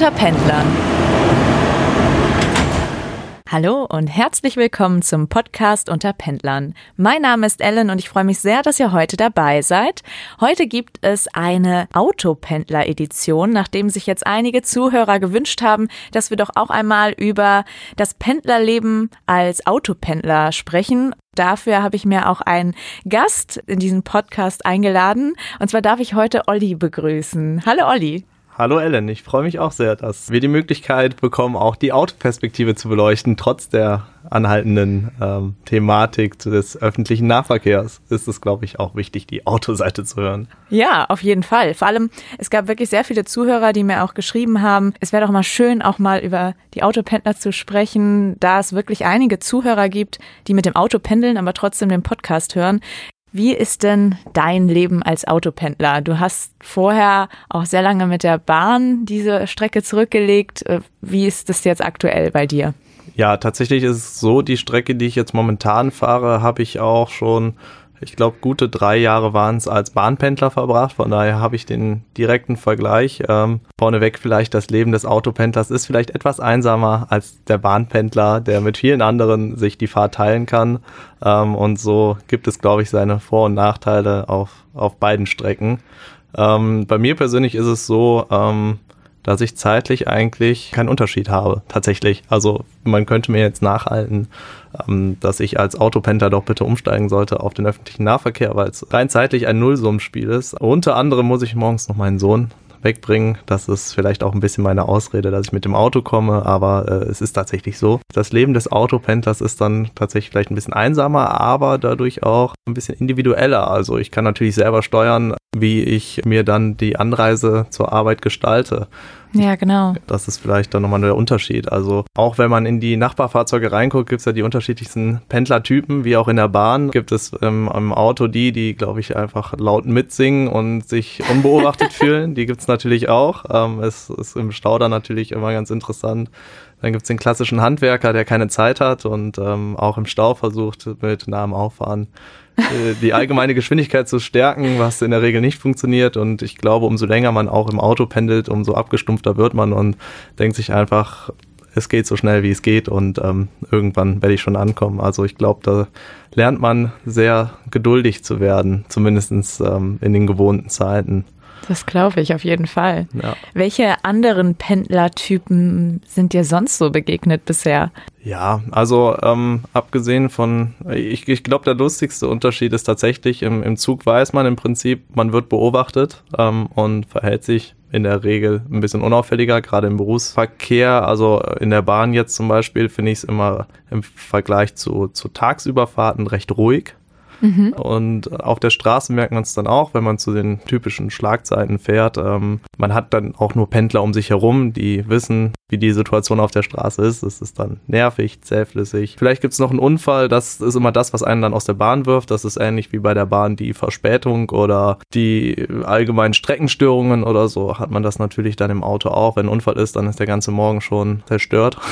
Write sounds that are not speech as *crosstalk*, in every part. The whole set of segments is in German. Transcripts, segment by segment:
unter Pendlern. Hallo und herzlich willkommen zum Podcast unter Pendlern. Mein Name ist Ellen und ich freue mich sehr, dass ihr heute dabei seid. Heute gibt es eine Autopendler-Edition, nachdem sich jetzt einige Zuhörer gewünscht haben, dass wir doch auch einmal über das Pendlerleben als Autopendler sprechen. Dafür habe ich mir auch einen Gast in diesen Podcast eingeladen. Und zwar darf ich heute Olli begrüßen. Hallo Olli. Hallo Ellen, ich freue mich auch sehr, dass wir die Möglichkeit bekommen, auch die Autoperspektive zu beleuchten, trotz der anhaltenden ähm, Thematik des öffentlichen Nahverkehrs ist es, glaube ich, auch wichtig, die Autoseite zu hören. Ja, auf jeden Fall. Vor allem, es gab wirklich sehr viele Zuhörer, die mir auch geschrieben haben, es wäre doch mal schön, auch mal über die Autopendler zu sprechen, da es wirklich einige Zuhörer gibt, die mit dem Auto pendeln, aber trotzdem den Podcast hören. Wie ist denn dein Leben als Autopendler? Du hast vorher auch sehr lange mit der Bahn diese Strecke zurückgelegt. Äh, wie ist das jetzt aktuell bei dir? Ja, tatsächlich ist es so, die Strecke, die ich jetzt momentan fahre, habe ich auch schon ich glaube, gute drei Jahre waren es als Bahnpendler verbracht. Von daher habe ich den direkten Vergleich. Ähm, vorneweg vielleicht das Leben des Autopendlers ist vielleicht etwas einsamer als der Bahnpendler, der mit vielen anderen sich die Fahrt teilen kann. Ähm, und so gibt es, glaube ich, seine Vor- und Nachteile auf, auf beiden Strecken. Ähm, bei mir persönlich ist es so, ähm, dass ich zeitlich eigentlich keinen Unterschied habe, tatsächlich. Also man könnte mir jetzt nachhalten, ähm, dass ich als Autopendler doch bitte umsteigen sollte auf den öffentlichen Nahverkehr, weil es rein zeitlich ein Nullsummenspiel ist. Unter anderem muss ich morgens noch meinen Sohn wegbringen. Das ist vielleicht auch ein bisschen meine Ausrede, dass ich mit dem Auto komme, aber äh, es ist tatsächlich so. Das Leben des Autopendlers ist dann tatsächlich vielleicht ein bisschen einsamer, aber dadurch auch ein bisschen individueller. Also ich kann natürlich selber steuern, wie ich mir dann die Anreise zur Arbeit gestalte. Ja, *laughs* genau. Das ist vielleicht dann nochmal der Unterschied. Also auch wenn man in die Nachbarfahrzeuge reinguckt, gibt es ja die unterschiedlichsten Pendlertypen, wie auch in der Bahn. Gibt es ähm, im Auto die, die, glaube ich, einfach laut mitsingen und sich unbeobachtet *laughs* fühlen. Die gibt es natürlich auch. Ähm, es ist im Stau dann natürlich immer ganz interessant. Dann gibt es den klassischen Handwerker, der keine Zeit hat und ähm, auch im Stau versucht, mit nahem Auffahren die allgemeine Geschwindigkeit zu stärken, was in der Regel nicht funktioniert. Und ich glaube, umso länger man auch im Auto pendelt, umso abgestumpfter wird man und denkt sich einfach, es geht so schnell, wie es geht und ähm, irgendwann werde ich schon ankommen. Also ich glaube, da lernt man sehr geduldig zu werden, zumindest ähm, in den gewohnten Zeiten. Das glaube ich auf jeden Fall. Ja. Welche anderen Pendlertypen sind dir sonst so begegnet bisher? Ja, also ähm, abgesehen von, ich, ich glaube, der lustigste Unterschied ist tatsächlich, im, im Zug weiß man im Prinzip, man wird beobachtet ähm, und verhält sich in der Regel ein bisschen unauffälliger, gerade im Berufsverkehr. Also in der Bahn jetzt zum Beispiel finde ich es immer im Vergleich zu, zu Tagsüberfahrten recht ruhig. Mhm. Und auf der Straße merkt man es dann auch, wenn man zu den typischen Schlagzeiten fährt. Ähm, man hat dann auch nur Pendler um sich herum, die wissen, wie die Situation auf der Straße ist. Es ist dann nervig, zähflüssig. Vielleicht gibt es noch einen Unfall, das ist immer das, was einen dann aus der Bahn wirft. Das ist ähnlich wie bei der Bahn die Verspätung oder die allgemeinen Streckenstörungen oder so hat man das natürlich dann im Auto auch. Wenn ein Unfall ist, dann ist der ganze Morgen schon zerstört. *laughs*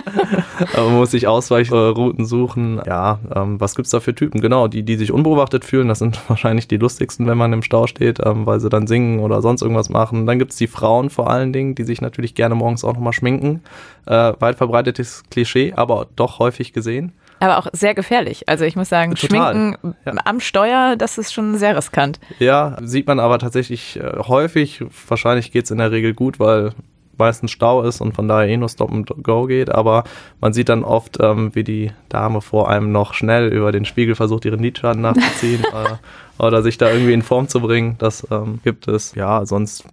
*laughs* man muss sich Ausweichrouten suchen. Ja, ähm, was gibt's da für Typen? Genau, die, die sich unbeobachtet fühlen, das sind *laughs* wahrscheinlich die lustigsten, wenn man im Stau steht, ähm, weil sie dann singen oder sonst irgendwas machen. Dann gibt es die Frauen vor allen Dingen, die sich natürlich gerne morgens auch nochmal schminken. Äh, weit verbreitetes Klischee, aber doch häufig gesehen. Aber auch sehr gefährlich. Also ich muss sagen, Total. Schminken ja. am Steuer, das ist schon sehr riskant. Ja, sieht man aber tatsächlich äh, häufig. Wahrscheinlich geht es in der Regel gut, weil meistens Stau ist und von daher eh nur Stop and Go geht. Aber man sieht dann oft, ähm, wie die Dame vor einem noch schnell über den Spiegel versucht, ihren Lidschatten nachzuziehen *laughs* äh, oder sich da irgendwie in Form zu bringen. Das ähm, gibt es. Ja, sonst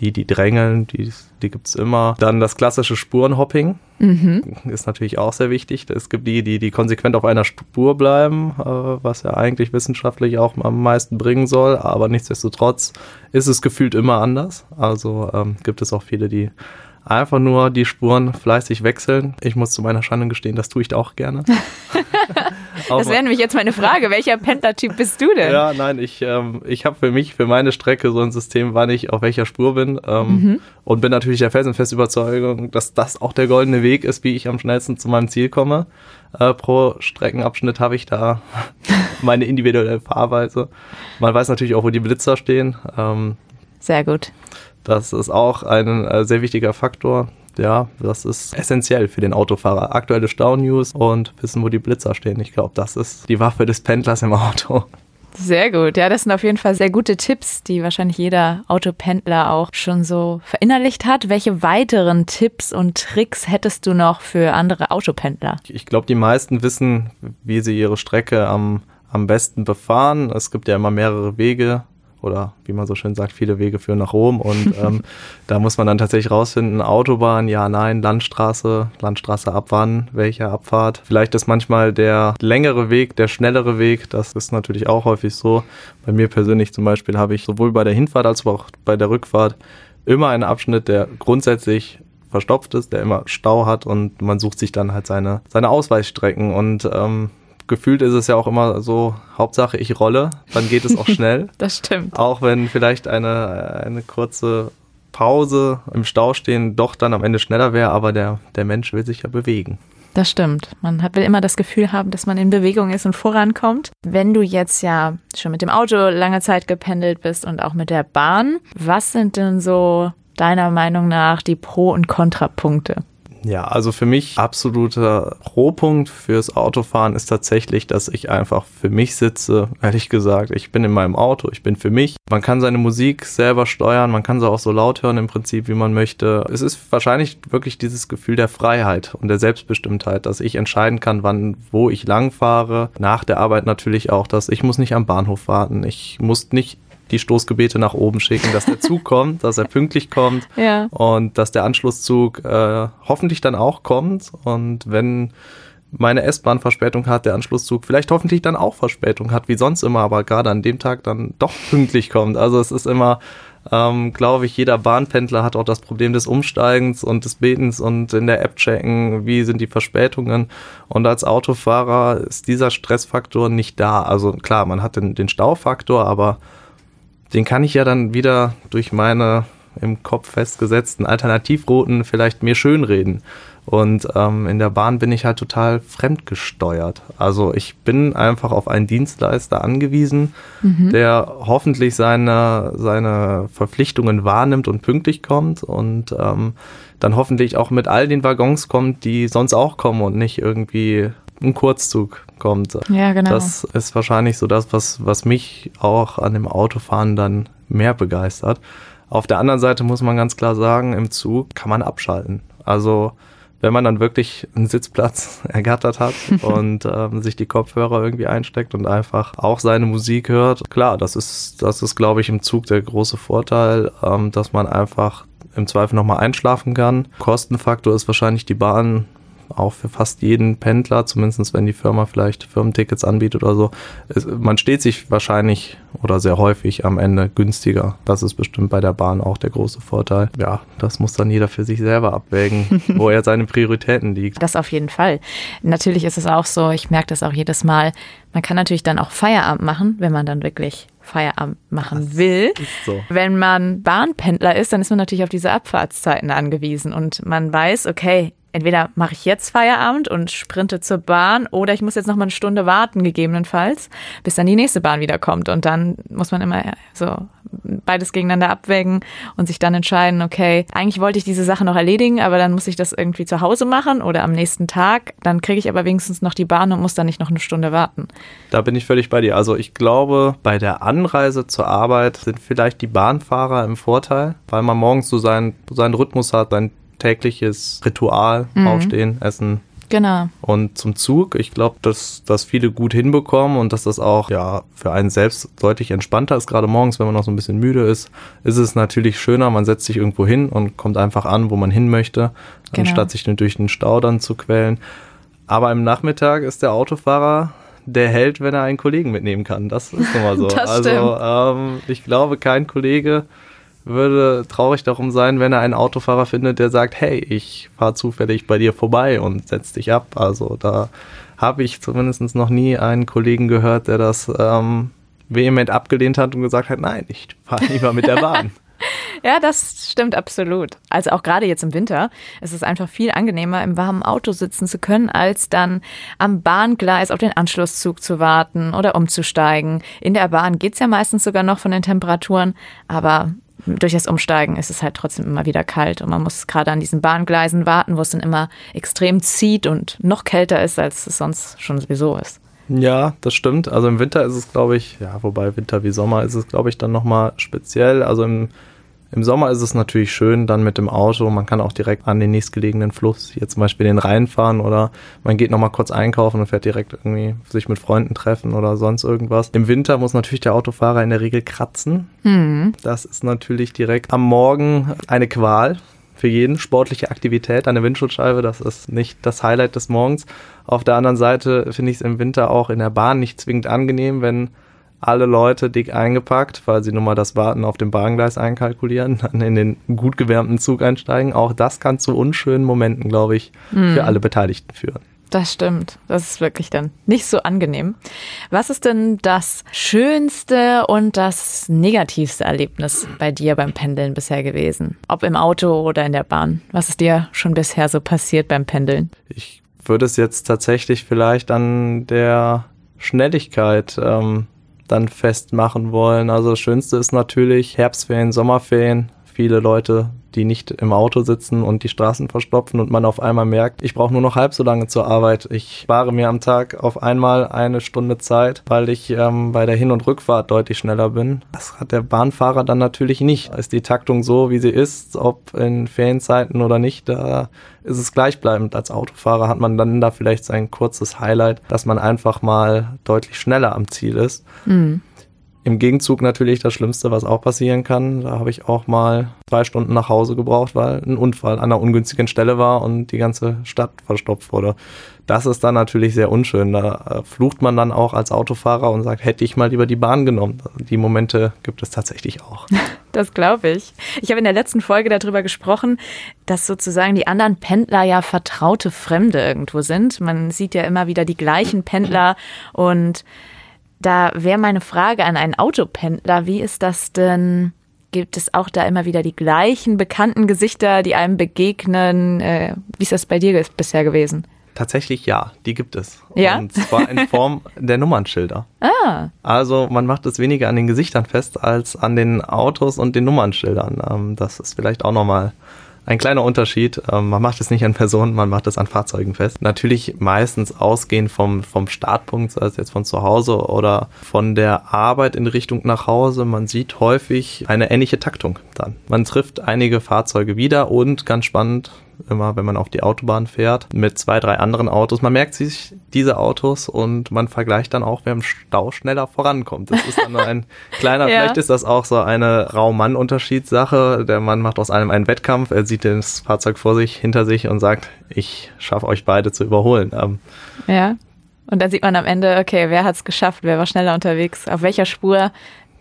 die, die drängeln, die, die gibt es immer. Dann das klassische Spurenhopping mhm. ist natürlich auch sehr wichtig. Es gibt die, die, die konsequent auf einer Spur bleiben, äh, was ja eigentlich wissenschaftlich auch am meisten bringen soll, aber nichtsdestotrotz ist es gefühlt immer anders. Also ähm, gibt es auch viele, die einfach nur die Spuren fleißig wechseln. Ich muss zu meiner Schande gestehen, das tue ich auch gerne. *laughs* das wäre nämlich jetzt meine Frage. Welcher Pendler-Typ bist du denn? Ja, nein, ich, ähm, ich habe für mich, für meine Strecke so ein System, wann ich auf welcher Spur bin. Ähm, mhm. Und bin natürlich der felsenfesten Überzeugung, dass das auch der goldene Weg ist, wie ich am schnellsten zu meinem Ziel komme. Äh, pro Streckenabschnitt habe ich da *laughs* meine individuelle Fahrweise. Man weiß natürlich auch, wo die Blitzer stehen. Ähm, Sehr gut. Das ist auch ein äh, sehr wichtiger Faktor. Ja, das ist essentiell für den Autofahrer. Aktuelle Stau-News und wissen, wo die Blitzer stehen. Ich glaube, das ist die Waffe des Pendlers im Auto. Sehr gut. Ja, das sind auf jeden Fall sehr gute Tipps, die wahrscheinlich jeder Autopendler auch schon so verinnerlicht hat. Welche weiteren Tipps und Tricks hättest du noch für andere Autopendler? Ich glaube, die meisten wissen, wie sie ihre Strecke am, am besten befahren. Es gibt ja immer mehrere Wege oder wie man so schön sagt, viele Wege führen nach Rom und *laughs* ähm, da muss man dann tatsächlich rausfinden, Autobahn, ja, nein, Landstraße, Landstraße ab wann, welche Abfahrt. Vielleicht ist manchmal der längere Weg, der schnellere Weg, das ist natürlich auch häufig so. Bei mir persönlich zum Beispiel habe ich sowohl bei der Hinfahrt als auch bei der Rückfahrt immer einen Abschnitt, der grundsätzlich verstopft ist, der immer Stau hat und man sucht sich dann halt seine, seine Ausweichstrecken und ähm, gefühlt ist es ja auch immer so, Hauptsache ich rolle, dann geht es auch *laughs* schnell. das stimmt. Auch wenn vielleicht eine, eine kurze Pause im Stau stehen doch dann am Ende schneller wäre, aber der, der Mensch will sich ja bewegen. Das stimmt. Man hat, will immer das Gefühl haben, dass man in Bewegung ist und vorankommt. Wenn du jetzt ja schon mit dem Auto lange Zeit gependelt bist und auch mit der Bahn, was sind denn so deiner Meinung nach die Pro- und Kontrapunkte? Ja, also für mich absoluter Rohpunkt fürs Autofahren ist tatsächlich, dass ich einfach für mich sitze. Ehrlich gesagt, ich bin in meinem Auto, ich bin für mich. Man kann seine Musik selber steuern, man kann sie auch so laut hören im Prinzip, wie man möchte. Es ist wahrscheinlich wirklich dieses Gefühl der Freiheit und der Selbstbestimmtheit, dass ich entscheiden kann, wann, wo ich lang fahre. Nach der Arbeit natürlich auch, dass ich muss nicht am Bahnhof warten. Ich muss nicht die Stoßgebete nach oben schicken, dass der Zug *laughs* kommt, dass er pünktlich kommt ja. und dass der Anschlusszug äh, hoffentlich dann auch kommt. Und wenn meine S-Bahn Verspätung hat, der Anschlusszug vielleicht hoffentlich dann auch Verspätung hat, wie sonst immer, aber gerade an dem Tag dann doch pünktlich kommt. Also es ist immer, ähm, glaube ich, jeder Bahnpendler hat auch das Problem des Umsteigens und des Betens und in der App checken, wie sind die Verspätungen. Und als Autofahrer ist dieser Stressfaktor nicht da. Also klar, man hat den, den Staufaktor, aber den kann ich ja dann wieder durch meine im Kopf festgesetzten Alternativrouten vielleicht mir schönreden. Und ähm, in der Bahn bin ich halt total fremdgesteuert. Also ich bin einfach auf einen Dienstleister angewiesen, mhm. der hoffentlich seine, seine Verpflichtungen wahrnimmt und pünktlich kommt und ähm, dann hoffentlich auch mit all den Waggons kommt, die sonst auch kommen und nicht irgendwie ein Kurzzug kommt. Ja, genau. Das ist wahrscheinlich so das, was, was mich auch an dem Autofahren dann mehr begeistert. Auf der anderen Seite muss man ganz klar sagen, im Zug kann man abschalten. Also wenn man dann wirklich einen Sitzplatz *laughs* ergattert hat *laughs* und ähm, sich die Kopfhörer irgendwie einsteckt und einfach auch seine Musik hört. Klar, das ist, das ist, glaube ich, im Zug der große Vorteil, ähm, dass man einfach im Zweifel nochmal einschlafen kann. Kostenfaktor ist wahrscheinlich die Bahn auch für fast jeden Pendler, zumindest wenn die Firma vielleicht Firmentickets anbietet oder so. Es, man steht sich wahrscheinlich oder sehr häufig am Ende günstiger. Das ist bestimmt bei der Bahn auch der große Vorteil. Ja, das muss dann jeder für sich selber abwägen, *laughs* wo er seine Prioritäten liegt. Das auf jeden Fall. Natürlich ist es auch so, ich merke das auch jedes Mal, man kann natürlich dann auch Feierabend machen, wenn man dann wirklich Feierabend machen das will. So. Wenn man Bahnpendler ist, dann ist man natürlich auf diese Abfahrtszeiten angewiesen und man weiß, okay, entweder mache ich jetzt Feierabend und sprinte zur Bahn oder ich muss jetzt noch mal eine Stunde warten, gegebenenfalls, bis dann die nächste Bahn wieder Und dann muss man immer so beides gegeneinander abwägen und sich dann entscheiden, okay, eigentlich wollte ich diese Sache noch erledigen, aber dann muss ich das irgendwie zu Hause machen oder am nächsten Tag. Dann kriege ich aber wenigstens noch die Bahn und muss dann nicht noch eine Stunde warten. Da bin ich völlig bei dir. Also ich glaube, bei der Anreise zur Arbeit sind vielleicht die Bahnfahrer im Vorteil, weil man morgens so seinen, seinen Rhythmus hat, sein tägliches Ritual, mhm. aufstehen, essen. Genau. Und zum Zug, ich glaube, dass das viele gut hinbekommen und dass das auch ja für einen selbst deutlich entspannter ist. Gerade morgens, wenn man noch so ein bisschen müde ist, ist es natürlich schöner, man setzt sich irgendwo hin und kommt einfach an, wo man hin möchte, genau. anstatt sich durch den Stau dann zu quälen. Aber im Nachmittag ist der Autofahrer der Held, wenn er einen Kollegen mitnehmen kann. Das ist nun mal so. *laughs* also ähm, ich glaube, kein Kollege würde traurig darum sein, wenn er einen Autofahrer findet, der sagt, hey, ich fahre zufällig bei dir vorbei und setz dich ab. Also da habe ich zumindest noch nie einen Kollegen gehört, der das ähm, vehement abgelehnt hat und gesagt hat, nein, ich fahre lieber *laughs* mit der Bahn. Ja, das stimmt absolut. Also auch gerade jetzt im Winter ist es einfach viel angenehmer, im warmen Auto sitzen zu können, als dann am Bahngleis auf den Anschlusszug zu warten oder umzusteigen. In der Bahn geht's ja meistens sogar noch von den Temperaturen, aber durch das Umsteigen ist es halt trotzdem immer wieder kalt und man muss gerade an diesen Bahngleisen warten, wo es dann immer extrem zieht und noch kälter ist, als es sonst schon sowieso ist. Ja, das stimmt. Also im Winter ist es, glaube ich, ja, wobei Winter wie Sommer ist es, glaube ich, dann nochmal speziell. Also im im Sommer ist es natürlich schön, dann mit dem Auto. Man kann auch direkt an den nächstgelegenen Fluss, hier zum Beispiel den Rhein fahren oder man geht nochmal kurz einkaufen und fährt direkt irgendwie sich mit Freunden treffen oder sonst irgendwas. Im Winter muss natürlich der Autofahrer in der Regel kratzen. Mhm. Das ist natürlich direkt am Morgen eine Qual für jeden sportliche Aktivität an der Windschutzscheibe. Das ist nicht das Highlight des Morgens. Auf der anderen Seite finde ich es im Winter auch in der Bahn nicht zwingend angenehm, wenn alle Leute dick eingepackt, weil sie nun mal das Warten auf dem Bahngleis einkalkulieren, dann in den gut gewärmten Zug einsteigen. Auch das kann zu unschönen Momenten, glaube ich, mhm. für alle Beteiligten führen. Das stimmt. Das ist wirklich dann nicht so angenehm. Was ist denn das schönste und das negativste Erlebnis bei dir beim Pendeln bisher gewesen? Ob im Auto oder in der Bahn? Was ist dir schon bisher so passiert beim Pendeln? Ich würde es jetzt tatsächlich vielleicht an der Schnelligkeit ähm, dann festmachen wollen. Also das Schönste ist natürlich Herbstferien, Sommerferien. Viele Leute, die nicht im Auto sitzen und die Straßen verstopfen und man auf einmal merkt, ich brauche nur noch halb so lange zur Arbeit. Ich spare mir am Tag auf einmal eine Stunde Zeit, weil ich ähm, bei der Hin- und Rückfahrt deutlich schneller bin. Das hat der Bahnfahrer dann natürlich nicht. Ist die Taktung so, wie sie ist, ob in Ferienzeiten oder nicht, da ist es gleichbleibend. Als Autofahrer hat man dann da vielleicht sein kurzes Highlight, dass man einfach mal deutlich schneller am Ziel ist. Mhm. Im Gegenzug natürlich das Schlimmste, was auch passieren kann. Da habe ich auch mal zwei Stunden nach Hause gebraucht, weil ein Unfall an einer ungünstigen Stelle war und die ganze Stadt verstopft wurde. Das ist dann natürlich sehr unschön. Da äh, flucht man dann auch als Autofahrer und sagt, hätte ich mal lieber die Bahn genommen. Die Momente gibt es tatsächlich auch. *laughs* Das glaube ich. Ich habe in der letzten Folge darüber gesprochen, dass sozusagen die anderen Pendler ja vertraute Fremde irgendwo sind. Man sieht ja immer wieder die gleichen Pendler und da wäre meine Frage an einen Autopendler, wie ist das denn? Gibt es auch da immer wieder die gleichen bekannten Gesichter, die einem begegnen? Äh, wie ist das bei dir bisher gewesen? Tatsächlich ja, die gibt es. Ja? Und zwar in Form *laughs* der Nummernschilder. Ah. Also man macht es weniger an den Gesichtern fest als an den Autos und den Nummernschildern. Ähm, das ist vielleicht auch nochmal ein kleiner Unterschied. Ähm, man macht es nicht an Personen, man macht es an Fahrzeugen fest. Natürlich meistens ausgehend vom, vom Startpunkt, sei es jetzt von zu Hause oder von der Arbeit in Richtung nach Hause. Man sieht häufig eine ähnliche Taktung dann. Man trifft einige Fahrzeuge wieder und ganz spannend, immer, wenn man auf die Autobahn fährt, mit zwei, drei anderen Autos. Man merkt sich diese Autos und man vergleicht dann auch, wer im Stau schneller vorankommt. Das ist dann ein *laughs* kleiner, ja. vielleicht ist das auch so eine Raum-Mann-Unterschiedssache. Der Mann macht aus einem einen Wettkampf, er sieht das Fahrzeug vor sich, hinter sich und sagt, ich schaffe euch beide zu überholen. Ähm, ja. Und dann sieht man am Ende, okay, wer hat es geschafft, wer war schneller unterwegs, auf welcher Spur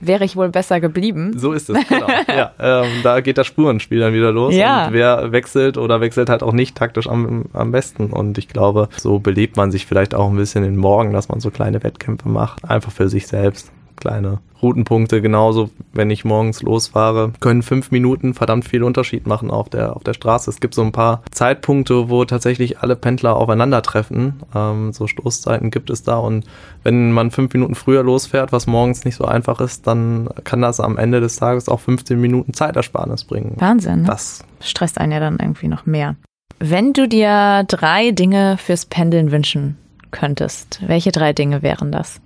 wäre ich wohl besser geblieben. So ist es, genau. *laughs* ja, ähm, da geht das Spurenspiel dann wieder los. Ja. Und wer wechselt oder wechselt halt auch nicht taktisch am, am besten. Und ich glaube, so belebt man sich vielleicht auch ein bisschen in Morgen, dass man so kleine Wettkämpfe macht. Einfach für sich selbst kleine Routenpunkte. Genauso, wenn ich morgens losfahre, können fünf Minuten verdammt viel Unterschied machen auf der, auf der Straße. Es gibt so ein paar Zeitpunkte, wo tatsächlich alle Pendler aufeinandertreffen. Ähm, so Stoßzeiten gibt es da. Und wenn man fünf Minuten früher losfährt, was morgens nicht so einfach ist, dann kann das am Ende des Tages auch 15 Minuten Zeitersparnis bringen. Wahnsinn. Ne? Das stresst einen ja dann irgendwie noch mehr. Wenn du dir drei Dinge fürs Pendeln wünschen könntest, welche drei Dinge wären das?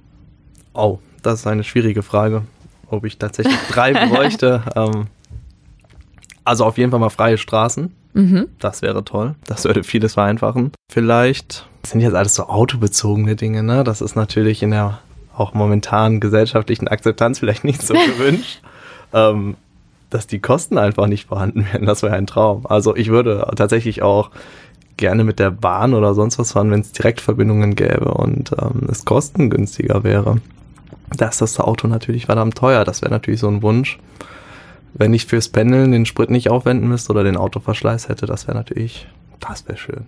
Oh, das ist eine schwierige Frage, ob ich tatsächlich *laughs* drei bräuchte. ähm, also auf jeden Fall mal freie Straßen. Mhm. Das wäre toll. Das würde vieles vereinfachen. Vielleicht sind jetzt alles so autobezogene Dinge, ne? Das ist natürlich in der auch momentan gesellschaftlichen Akzeptanz vielleicht nicht so gewünscht. *laughs* ähm, dass die Kosten einfach nicht vorhanden wären, das wäre ein Traum. Also ich würde tatsächlich auch gerne mit der Bahn oder sonst was fahren, wenn es Direktverbindungen gäbe und ähm, es kostengünstiger wäre. Da ist das Auto natürlich verdammt teuer. Das wäre natürlich so ein Wunsch. Wenn ich fürs Pendeln den Sprit nicht aufwenden müsste oder den Autoverschleiß hätte, das wäre natürlich, das wäre schön.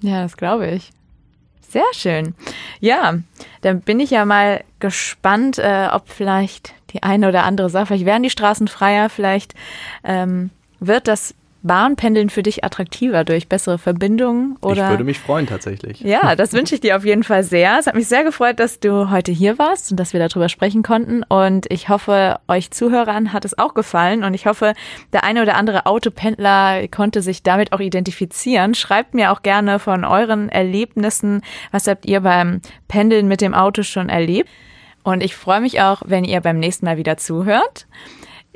Ja, das glaube ich. Sehr schön. Ja, dann bin ich ja mal gespannt, äh, ob vielleicht die eine oder andere Sache, vielleicht werden die Straßen freier, vielleicht ähm, wird das Bahnpendeln für dich attraktiver durch bessere Verbindungen? Oder? Ich würde mich freuen tatsächlich. Ja, das wünsche ich dir auf jeden Fall sehr. Es hat mich sehr gefreut, dass du heute hier warst und dass wir darüber sprechen konnten. Und ich hoffe, euch Zuhörern hat es auch gefallen. Und ich hoffe, der eine oder andere Autopendler konnte sich damit auch identifizieren. Schreibt mir auch gerne von euren Erlebnissen. Was habt ihr beim Pendeln mit dem Auto schon erlebt? Und ich freue mich auch, wenn ihr beim nächsten Mal wieder zuhört.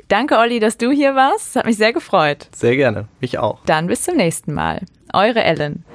Danke, Olli, dass du hier warst. Hat mich sehr gefreut. Sehr gerne. Mich auch. Dann bis zum nächsten Mal. Eure Ellen.